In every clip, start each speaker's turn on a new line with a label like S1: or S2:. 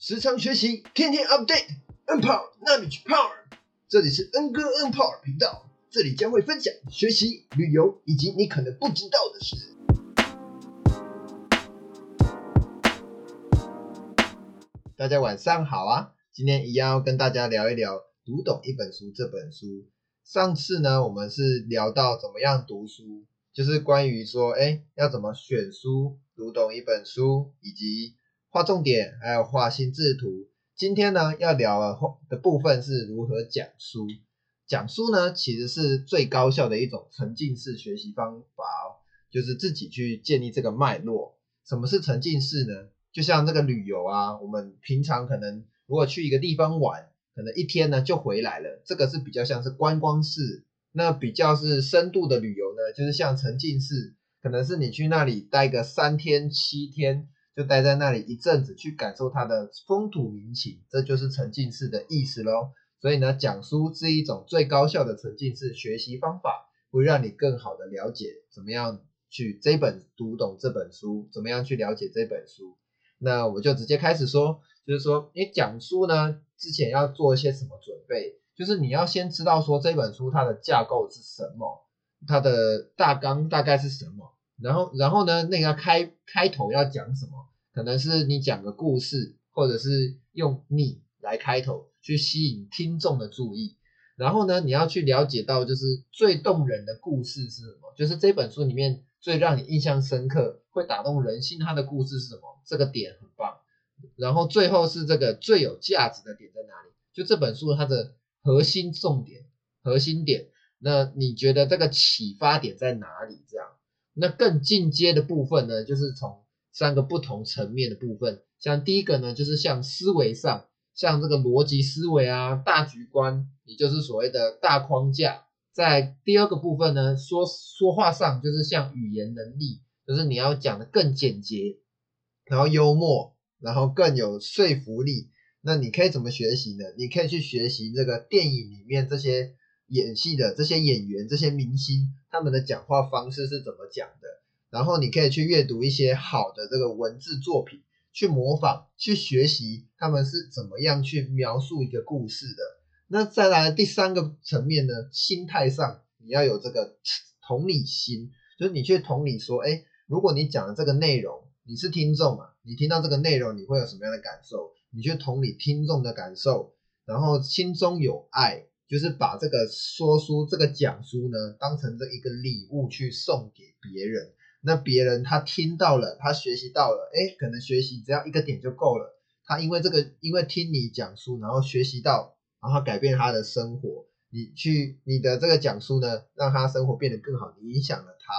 S1: 时常学习，天天 update，N Power 纳米 Power。这里是 N 哥 N Power 频道，这里将会分享学习、旅游以及你可能不知道的事。大家晚上好啊！今天一样要跟大家聊一聊《读懂一本书》这本书。上次呢，我们是聊到怎么样读书，就是关于说，哎，要怎么选书、读懂一本书，以及画重点，还有画心智图。今天呢，要聊的部分是如何讲书。讲书呢，其实是最高效的一种沉浸式学习方法哦，就是自己去建立这个脉络。什么是沉浸式呢？就像这个旅游啊，我们平常可能如果去一个地方玩，可能一天呢就回来了，这个是比较像是观光式。那比较是深度的旅游呢，就是像沉浸式，可能是你去那里待个三天七天。就待在那里一阵子，去感受它的风土民情，这就是沉浸式的意思喽。所以呢，讲书是一种最高效的沉浸式学习方法，会让你更好的了解怎么样去这本读懂这本书，怎么样去了解这本书。那我就直接开始说，就是说，你讲书呢之前要做一些什么准备？就是你要先知道说这本书它的架构是什么，它的大纲大概是什么。然后，然后呢？那个开开头要讲什么？可能是你讲个故事，或者是用你来开头，去吸引听众的注意。然后呢，你要去了解到，就是最动人的故事是什么？就是这本书里面最让你印象深刻、会打动人心，它的故事是什么？这个点很棒。然后最后是这个最有价值的点在哪里？就这本书它的核心重点、核心点，那你觉得这个启发点在哪里？这样？那更进阶的部分呢，就是从三个不同层面的部分，像第一个呢，就是像思维上，像这个逻辑思维啊，大局观，也就是所谓的大框架。在第二个部分呢，说说话上，就是像语言能力，就是你要讲的更简洁，然后幽默，然后更有说服力。那你可以怎么学习呢？你可以去学习这个电影里面这些。演戏的这些演员、这些明星，他们的讲话方式是怎么讲的？然后你可以去阅读一些好的这个文字作品，去模仿、去学习他们是怎么样去描述一个故事的。那再来第三个层面呢？心态上你要有这个同理心，就是你去同理说，哎，如果你讲的这个内容，你是听众嘛，你听到这个内容，你会有什么样的感受？你去同理听众的感受，然后心中有爱。就是把这个说书、这个讲书呢，当成这一个礼物去送给别人。那别人他听到了，他学习到了，哎，可能学习只要一个点就够了。他因为这个，因为听你讲书，然后学习到，然后改变他的生活。你去你的这个讲书呢，让他生活变得更好，你影响了他，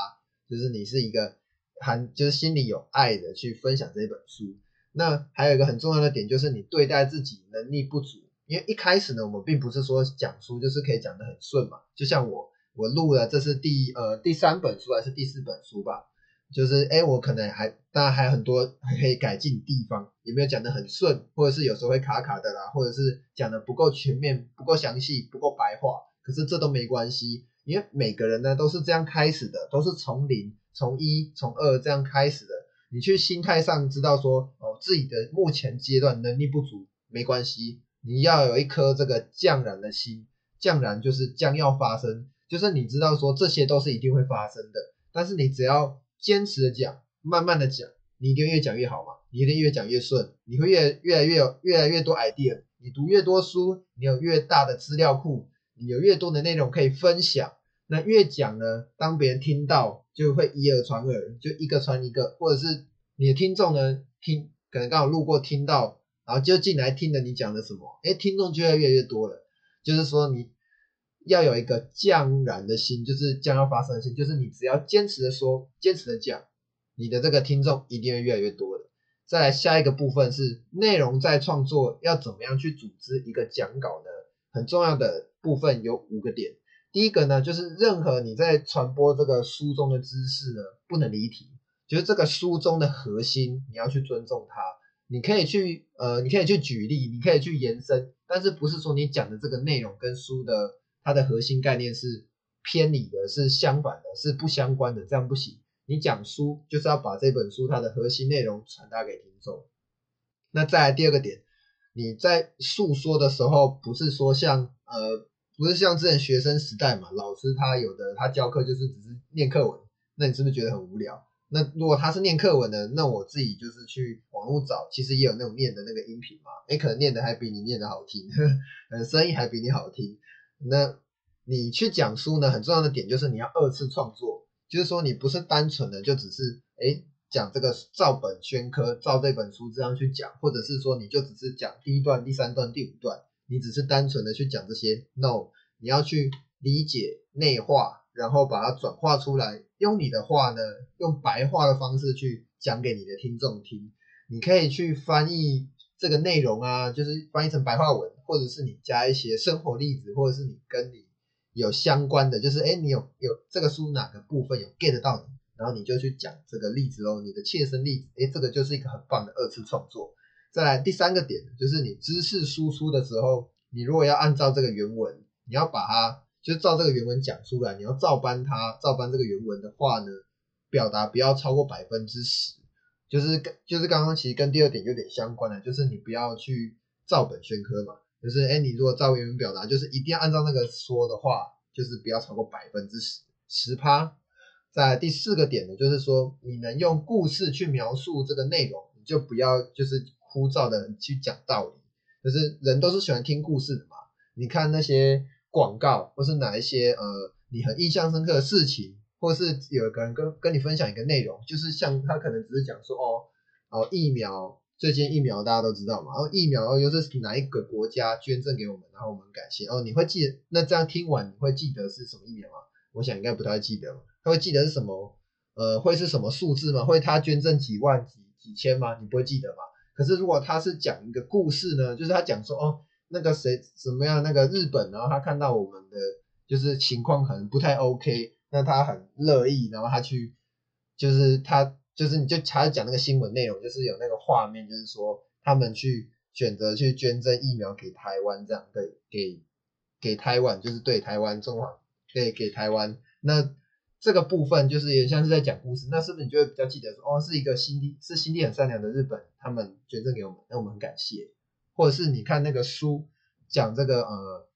S1: 就是你是一个很，就是心里有爱的去分享这本书。那还有一个很重要的点，就是你对待自己能力不足。因为一开始呢，我们并不是说讲书就是可以讲得很顺嘛。就像我，我录了，这是第呃第三本书还是第四本书吧？就是哎，我可能还当然还有很多还可以改进地方，有没有讲得很顺，或者是有时候会卡卡的啦，或者是讲的不够全面、不够详细、不够白话。可是这都没关系，因为每个人呢都是这样开始的，都是从零、从一、从二这样开始的。你去心态上知道说哦，自己的目前阶段能力不足，没关系。你要有一颗这个降然的心，降然就是将要发生，就是你知道说这些都是一定会发生的，但是你只要坚持的讲，慢慢的讲，你一定越讲越好嘛，你一定越讲越顺，你会越越来越有越来越多 idea，你读越多书，你有越大的资料库，你有越多的内容可以分享，那越讲呢，当别人听到就会以耳传耳，就一个传一个，或者是你的听众呢听，可能刚好路过听到。然后就进来听了你讲的什么，哎，听众就会越来越多了。就是说你要有一个降然的心，就是将要发生的心，就是你只要坚持的说，坚持的讲，你的这个听众一定会越来越多的。再来下一个部分是内容在创作要怎么样去组织一个讲稿呢？很重要的部分有五个点。第一个呢，就是任何你在传播这个书中的知识呢，不能离题，就是这个书中的核心，你要去尊重它。你可以去呃，你可以去举例，你可以去延伸，但是不是说你讲的这个内容跟书的它的核心概念是偏离的，是相反的，是不相关的，这样不行。你讲书就是要把这本书它的核心内容传达给听众。那再来第二个点，你在诉说的时候，不是说像呃，不是像之前学生时代嘛，老师他有的他教课就是只是念课文，那你是不是觉得很无聊？那如果他是念课文的，那我自己就是去网络找，其实也有那种念的那个音频嘛，诶，可能念的还比你念的好听，呃，声音还比你好听。那你去讲书呢，很重要的点就是你要二次创作，就是说你不是单纯的就只是诶讲这个照本宣科，照这本书这样去讲，或者是说你就只是讲第一段、第三段、第五段，你只是单纯的去讲这些，no，你要去理解内化，然后把它转化出来。用你的话呢，用白话的方式去讲给你的听众听。你可以去翻译这个内容啊，就是翻译成白话文，或者是你加一些生活例子，或者是你跟你有相关的，就是哎，你有有这个书哪个部分有 get 到你，然后你就去讲这个例子喽，你的切身例子，哎，这个就是一个很棒的二次创作。再来第三个点，就是你知识输出的时候，你如果要按照这个原文，你要把它。就照这个原文讲出来，你要照搬它，照搬这个原文的话呢，表达不要超过百分之十，就是跟就是刚刚其实跟第二点有点相关的，就是你不要去照本宣科嘛，就是哎，你如果照原文表达，就是一定要按照那个说的话，就是不要超过百分之十十趴。在第四个点呢，就是说你能用故事去描述这个内容，你就不要就是枯燥的去讲道理，就是人都是喜欢听故事的嘛，你看那些。广告，或是哪一些呃你很印象深刻的事情，或是有一个人跟跟你分享一个内容，就是像他可能只是讲说哦哦疫苗，最近疫苗大家都知道嘛，然后疫苗又是哪一个国家捐赠给我们，然后我们感谢哦，你会记得那这样听完你会记得是什么疫苗吗？我想应该不太记得，他会记得是什么呃会是什么数字吗？会他捐赠几万几几千吗？你不会记得吗？可是如果他是讲一个故事呢，就是他讲说哦。那个谁怎么样？那个日本，然后他看到我们的就是情况可能不太 OK，那他很乐意，然后他去，就是他就是你就他讲那个新闻内容，就是有那个画面，就是说他们去选择去捐赠疫苗给台湾这样，对，给给台湾就是对台湾中华，对给台湾，那这个部分就是也像是在讲故事，那是不是你就会比较记得说，哦，是一个心地是心地很善良的日本，他们捐赠给我们，那我们很感谢。或者是你看那个书讲这个呃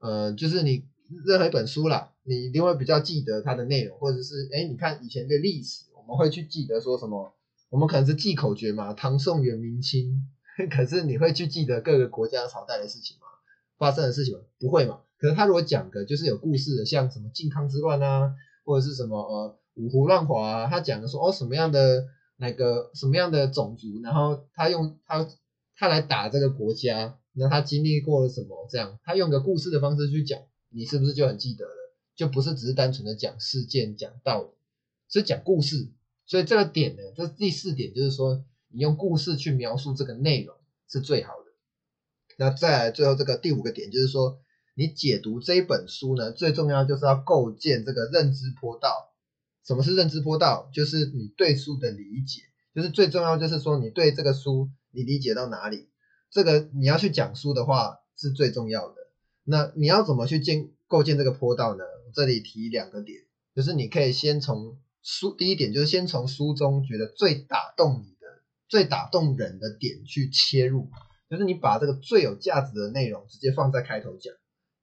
S1: 呃，就是你任何一本书啦，你一定会比较记得它的内容，或者是哎，你看以前的历史，我们会去记得说什么？我们可能是记口诀嘛，唐宋元明清，可是你会去记得各个国家朝代的事情吗？发生的事情吗？不会嘛？可是他如果讲的就是有故事的，像什么靖康之乱啊，或者是什么呃五胡乱华啊，他讲的说哦什么样的那个什么样的种族，然后他用他。他来打这个国家，那他经历过了什么？这样，他用个故事的方式去讲，你是不是就很记得了？就不是只是单纯的讲事件、讲道理，是讲故事。所以这个点呢，这第四点就是说，你用故事去描述这个内容是最好的。那再来最后这个第五个点就是说，你解读这一本书呢，最重要就是要构建这个认知坡道。什么是认知坡道？就是你对书的理解，就是最重要就是说你对这个书。你理解到哪里？这个你要去讲书的话是最重要的。那你要怎么去建构建这个坡道呢？这里提两个点，就是你可以先从书第一点，就是先从书中觉得最打动你的、最打动人的点去切入，就是你把这个最有价值的内容直接放在开头讲，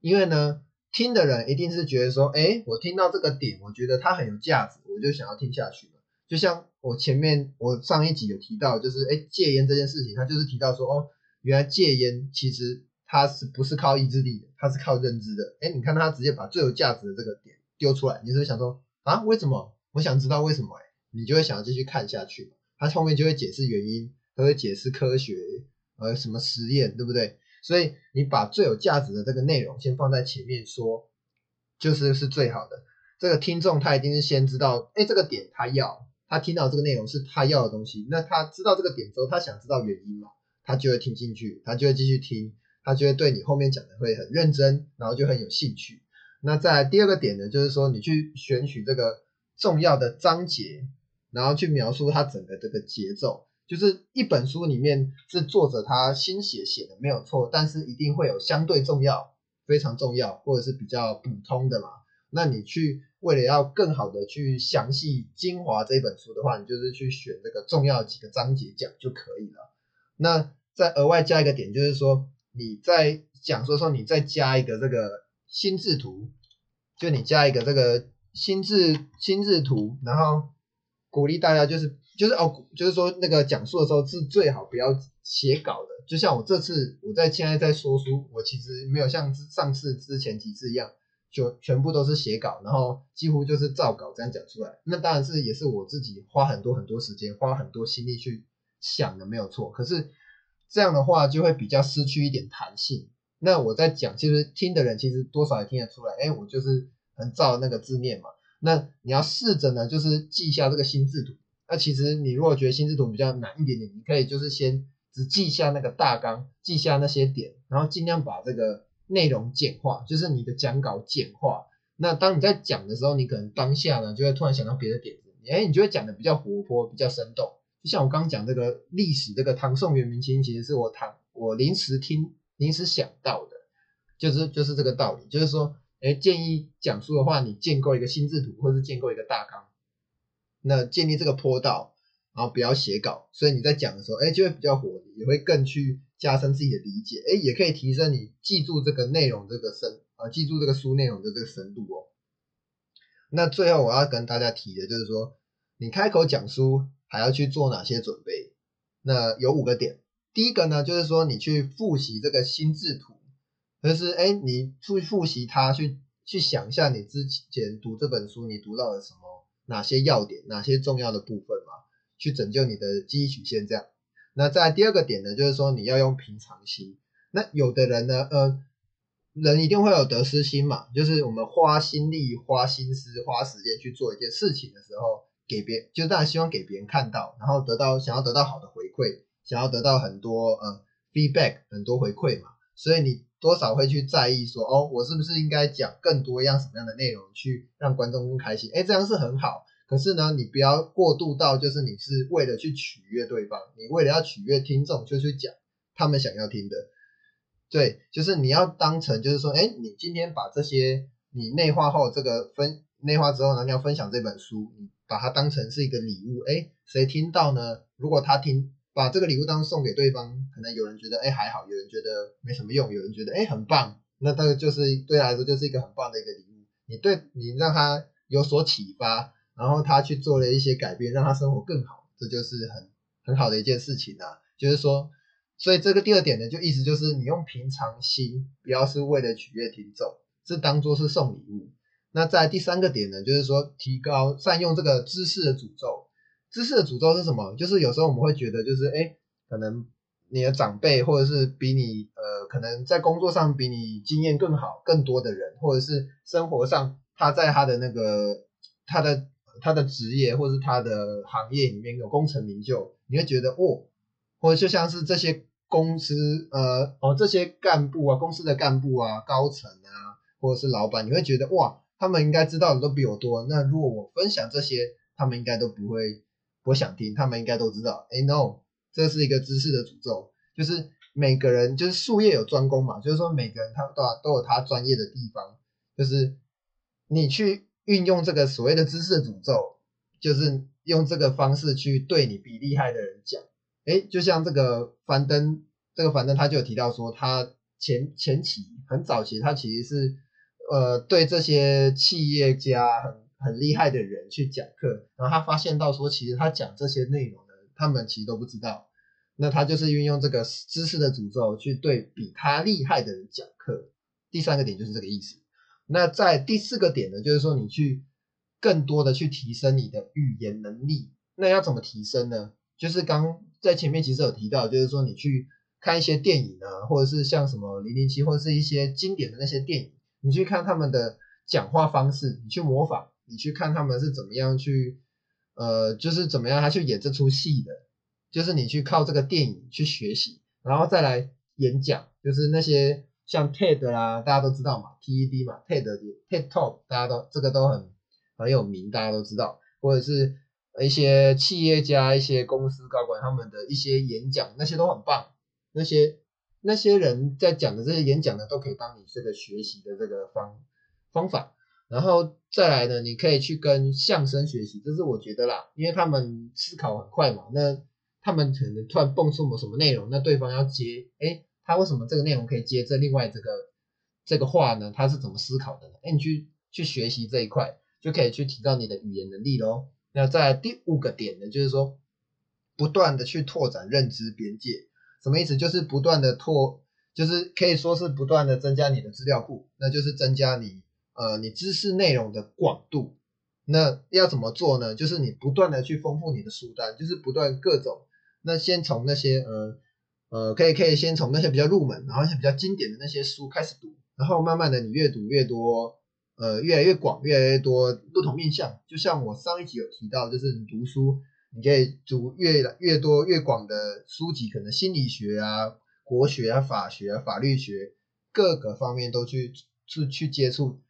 S1: 因为呢，听的人一定是觉得说，哎，我听到这个点，我觉得它很有价值，我就想要听下去了。就像我前面我上一集有提到，就是哎戒烟这件事情，他就是提到说哦，原来戒烟其实它是不是靠意志力的，它是靠认知的。哎，你看他直接把最有价值的这个点丢出来，你是不是想说啊为什么？我想知道为什么哎，你就会想要继续看下去。他后面就会解释原因，他会解释科学呃什么实验，对不对？所以你把最有价值的这个内容先放在前面说，就是是最好的。这个听众他一定是先知道，哎这个点他要。他听到这个内容是他要的东西，那他知道这个点之后，他想知道原因嘛，他就会听进去，他就会继续听，他就会对你后面讲的会很认真，然后就很有兴趣。那在第二个点呢，就是说你去选取这个重要的章节，然后去描述它整个这个节奏，就是一本书里面是作者他心血写的没有错，但是一定会有相对重要、非常重要或者是比较普通的嘛。那你去为了要更好的去详细精华这本书的话，你就是去选这个重要几个章节讲就可以了。那再额外加一个点，就是说你在讲说说你再加一个这个心智图，就你加一个这个心智心智图，然后鼓励大家就是就是哦，就是说那个讲述的时候是最好不要写稿的，就像我这次我在现在在说书，我其实没有像上次之前几次一样。就全部都是写稿，然后几乎就是照稿这样讲出来。那当然是也是我自己花很多很多时间，花很多心力去想的，没有错。可是这样的话就会比较失去一点弹性。那我在讲，其实听的人其实多少也听得出来，哎，我就是很照那个字念嘛。那你要试着呢，就是记一下这个心智图。那其实你如果觉得心智图比较难一点点，你可以就是先只记下那个大纲，记下那些点，然后尽量把这个。内容简化就是你的讲稿简化。那当你在讲的时候，你可能当下呢就会突然想到别的点子，哎，你就会讲的比较活泼，比较生动。就像我刚讲这个历史，这个唐宋元明清，其实是我唐我临时听临时想到的，就是就是这个道理。就是说，哎，建议讲述的话，你建构一个心智图，或是建构一个大纲，那建立这个坡道，然后不要写稿，所以你在讲的时候，哎，就会比较活，也会更去。加深自己的理解，哎，也可以提升你记住这个内容这个深啊，记住这个书内容的这个深度哦。那最后我要跟大家提的就是说，你开口讲书还要去做哪些准备？那有五个点。第一个呢，就是说你去复习这个心智图，就是哎，你去复习它，去去想一下你之前读这本书你读到了什么，哪些要点，哪些重要的部分嘛，去拯救你的记忆曲线这样。那在第二个点呢，就是说你要用平常心。那有的人呢，呃，人一定会有得失心嘛，就是我们花心力、花心思、花时间去做一件事情的时候，给别，就当然希望给别人看到，然后得到想要得到好的回馈，想要得到很多呃 feedback，很多回馈嘛，所以你多少会去在意说，哦，我是不是应该讲更多样什么样的内容去让观众更开心？哎，这样是很好。可是呢，你不要过度到，就是你是为了去取悦对方，你为了要取悦听众就去讲他们想要听的，对，就是你要当成就是说，哎，你今天把这些你内化后这个分内化之后呢，你要分享这本书，你把它当成是一个礼物，哎，谁听到呢？如果他听把这个礼物当送给对方，可能有人觉得哎还好，有人觉得没什么用，有人觉得哎很棒，那这个就是对他来说就是一个很棒的一个礼物，你对你让他有所启发。然后他去做了一些改变，让他生活更好，这就是很很好的一件事情啊。就是说，所以这个第二点呢，就意思就是你用平常心，不要是为了取悦听众，是当做是送礼物。那在第三个点呢，就是说提高善用这个知识的诅咒。知识的诅咒是什么？就是有时候我们会觉得，就是哎，可能你的长辈或者是比你呃，可能在工作上比你经验更好、更多的人，或者是生活上他在他的那个他的。他的职业或是他的行业里面有功成名就，你会觉得哦，或者就像是这些公司呃哦这些干部啊，公司的干部啊，高层啊，或者是老板，你会觉得哇，他们应该知道的都比我多。那如果我分享这些，他们应该都不会不想听，他们应该都知道。哎，no，这是一个知识的诅咒，就是每个人就是术业有专攻嘛，就是说每个人他都都有他专业的地方，就是你去。运用这个所谓的知识的诅咒，就是用这个方式去对你比厉害的人讲，哎，就像这个樊登，这个樊登他就有提到说，他前前期很早期，他其实是呃对这些企业家很很厉害的人去讲课，然后他发现到说，其实他讲这些内容呢，他们其实都不知道，那他就是运用这个知识的诅咒去对比他厉害的人讲课。第三个点就是这个意思。那在第四个点呢，就是说你去更多的去提升你的语言能力。那要怎么提升呢？就是刚在前面其实有提到，就是说你去看一些电影啊，或者是像什么零零七，或者是一些经典的那些电影，你去看他们的讲话方式，你去模仿，你去看他们是怎么样去，呃，就是怎么样他去演这出戏的，就是你去靠这个电影去学习，然后再来演讲，就是那些。像 TED 啦，大家都知道嘛，TED 嘛，TED TED Talk，大家都这个都很很有名，大家都知道，或者是一些企业家、一些公司高管他们的一些演讲，那些都很棒。那些那些人在讲的这些演讲呢，都可以当你这个学习的这个方方法。然后再来呢，你可以去跟相声学习，这是我觉得啦，因为他们思考很快嘛。那他们可能突然蹦出某什么内容，那对方要接，哎，他为什么这个内容可以接这另外这个这个话呢？他是怎么思考的呢？哎，你去去学习这一块，就可以去提高你的语言能力喽。那在第五个点呢，就是说不断的去拓展认知边界，什么意思？就是不断的拓，就是可以说是不断的增加你的资料库，那就是增加你呃你知识内容的广度。那要怎么做呢？就是你不断的去丰富你的书单，就是不断各种。那先从那些呃呃，可以可以先从那些比较入门，然后一些比较经典的那些书开始读，然后慢慢的你越读越多，呃，越来越广，越来越多不同面向。就像我上一集有提到，就是你读书，你可以读越越多越广的书籍，可能心理学啊、国学啊、法学啊、法律学各个方面都去去去接触。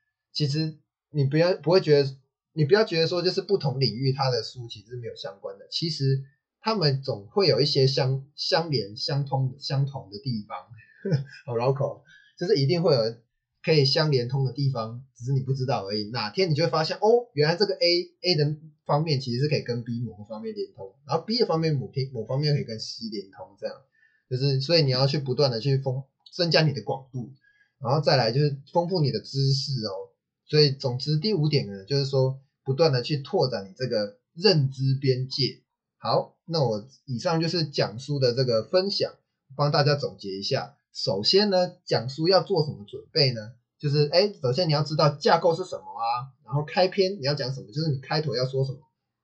S1: 其实你不要不会觉得。你不要觉得说就是不同领域它的书其实是没有相关的，其实他们总会有一些相相连、相通、相同的地方。好绕口，就是一定会有可以相连通的地方，只是你不知道而已。哪天你就会发现，哦，原来这个 A A 的方面其实是可以跟 B 某个方面连通，然后 B 的方面某天某方面可以跟 C 连通，这样就是所以你要去不断的去丰增加你的广度，然后再来就是丰富你的知识哦。所以总之第五点呢，就是说。不断的去拓展你这个认知边界。好，那我以上就是讲书的这个分享，帮大家总结一下。首先呢，讲书要做什么准备呢？就是哎，首先你要知道架构是什么啊，然后开篇你要讲什么，就是你开头要说什么，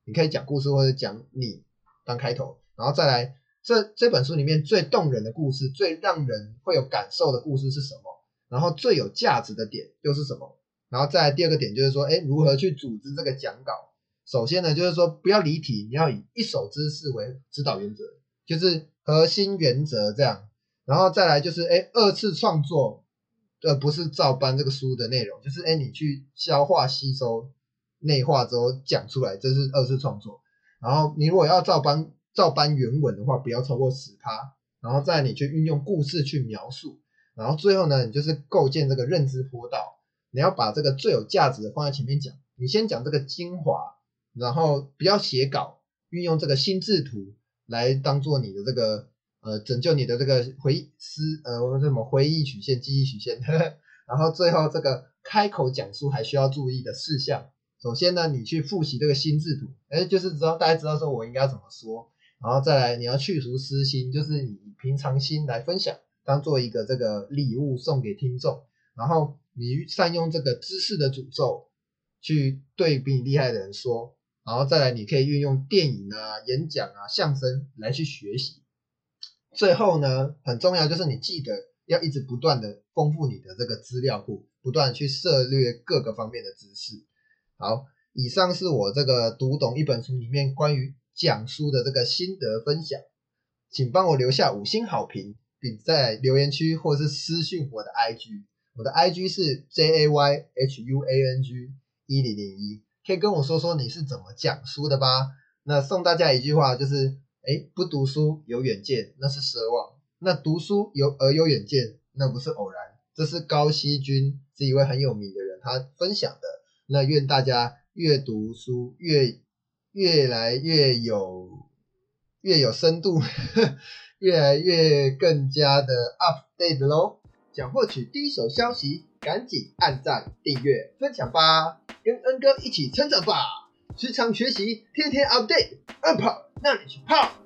S1: 你可以讲故事或者讲你当开头，然后再来这这本书里面最动人的故事，最让人会有感受的故事是什么？然后最有价值的点又是什么？然后再第二个点就是说，哎，如何去组织这个讲稿？首先呢，就是说不要离题，你要以一手知识为指导原则，就是核心原则这样。然后再来就是，哎，二次创作，呃，不是照搬这个书的内容，就是哎，你去消化吸收、内化之后讲出来，这是二次创作。然后你如果要照搬照搬原文的话，不要超过十趴。然后再你去运用故事去描述。然后最后呢，你就是构建这个认知坡道。你要把这个最有价值的放在前面讲，你先讲这个精华，然后不要写稿，运用这个心智图来当做你的这个呃拯救你的这个回忆思呃什么回忆曲线、记忆曲线，呵 呵然后最后这个开口讲述还需要注意的事项，首先呢，你去复习这个心智图，哎，就是知道大家知道说我应该怎么说，然后再来你要去除私心，就是你平常心来分享，当做一个这个礼物送给听众，然后。你善用这个知识的诅咒去对比你厉害的人说，然后再来你可以运用电影啊、演讲啊、相声来去学习。最后呢，很重要就是你记得要一直不断的丰富你的这个资料库，不断去涉猎各个方面的知识。好，以上是我这个读懂一本书里面关于讲书的这个心得分享，请帮我留下五星好评，并在留言区或是私信我的 IG。我的 I G 是 J A Y H U A N G 一零零一，可以跟我说说你是怎么讲书的吧？那送大家一句话，就是，哎，不读书有远见，那是奢望；那读书有而有远见，那不是偶然。这是高希军是一位很有名的人，他分享的。那愿大家越读书越越来越有越有深度，越来越更加的 update 喽。想获取第一手消息，赶紧按赞、订阅、分享吧，跟恩哥一起成长吧！时常学习，天天 update，up，那你去泡。